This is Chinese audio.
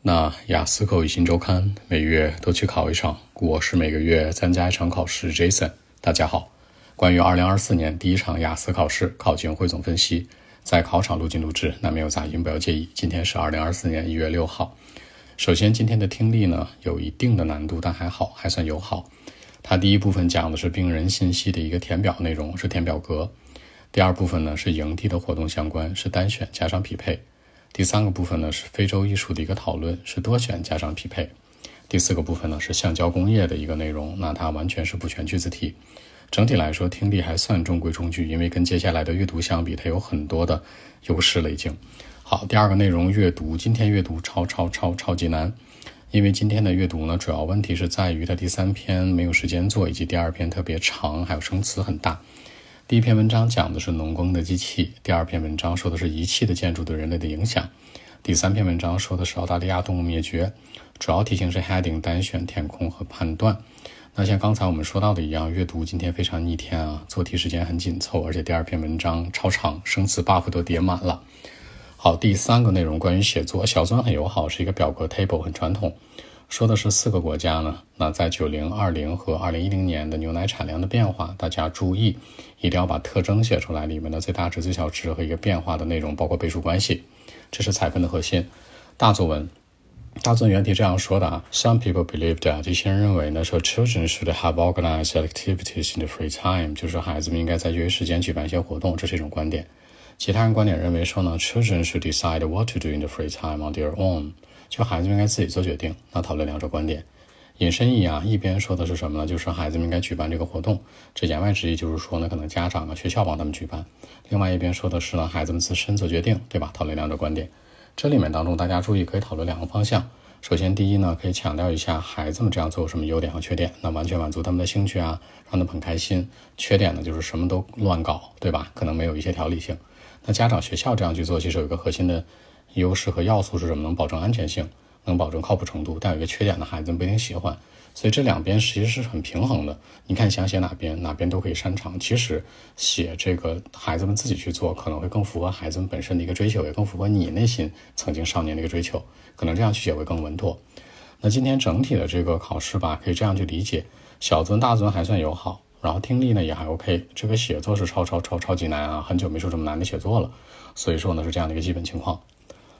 那雅思口语新周刊每月都去考一场，我是每个月参加一场考试。Jason，大家好。关于二零二四年第一场雅思考试考情汇总分析，在考场录进录制，那没有杂音，不要介意。今天是二零二四年一月六号。首先，今天的听力呢有一定的难度，但还好，还算友好。它第一部分讲的是病人信息的一个填表内容，是填表格；第二部分呢是营地的活动相关，是单选加上匹配。第三个部分呢是非洲艺术的一个讨论，是多选加上匹配。第四个部分呢是橡胶工业的一个内容，那它完全是不全句子题。整体来说，听力还算中规中矩，因为跟接下来的阅读相比，它有很多的优势了已经。好，第二个内容阅读，今天阅读超超超超级难，因为今天的阅读呢，主要问题是在于它第三篇没有时间做，以及第二篇特别长，还有生词很大。第一篇文章讲的是农耕的机器，第二篇文章说的是仪器的建筑对人类的影响，第三篇文章说的是澳大利亚动物灭绝。主要题型是 heading 单选填空和判断。那像刚才我们说到的一样，阅读今天非常逆天啊，做题时间很紧凑，而且第二篇文章超长，生词 buff 都叠满了。好，第三个内容关于写作，小尊很友好，是一个表格 table 很传统。说的是四个国家呢，那在九零、二零和二零一零年的牛奶产量的变化，大家注意，一定要把特征写出来，里面的最大值、最小值和一个变化的内容，包括倍数关系，这是采分的核心。大作文，大作文原题这样说的啊：Some people believe that 这些人认为呢，说 children should have organized activities in the free time，就是孩子们应该在业余时间举办一些活动，这是一种观点。其他人观点认为说呢，children should decide what to do in the free time on their own。就孩子们应该自己做决定。那讨论两者观点，引申义啊，一边说的是什么呢？就是孩子们应该举办这个活动，这言外之意就是说呢，可能家长啊、学校帮他们举办。另外一边说的是呢，孩子们自身做决定，对吧？讨论两者观点。这里面当中大家注意可以讨论两个方向。首先，第一呢，可以强调一下孩子们这样做有什么优点和缺点，那完全满足他们的兴趣啊，让他们很开心。缺点呢，就是什么都乱搞，对吧？可能没有一些条理性。那家长、学校这样去做，其实有一个核心的。优势和要素是什么？能保证安全性，能保证靠谱程度，但有一个缺点呢，孩子们不一定喜欢。所以这两边其实是很平衡的。你看想写哪边，哪边都可以擅长。其实写这个孩子们自己去做，可能会更符合孩子们本身的一个追求，也更符合你内心曾经少年的一个追求。可能这样去写会更稳妥。那今天整体的这个考试吧，可以这样去理解：小尊、大尊还算友好，然后听力呢也还 OK。这个写作是超超超超级难啊，很久没说这么难的写作了。所以说呢是这样的一个基本情况。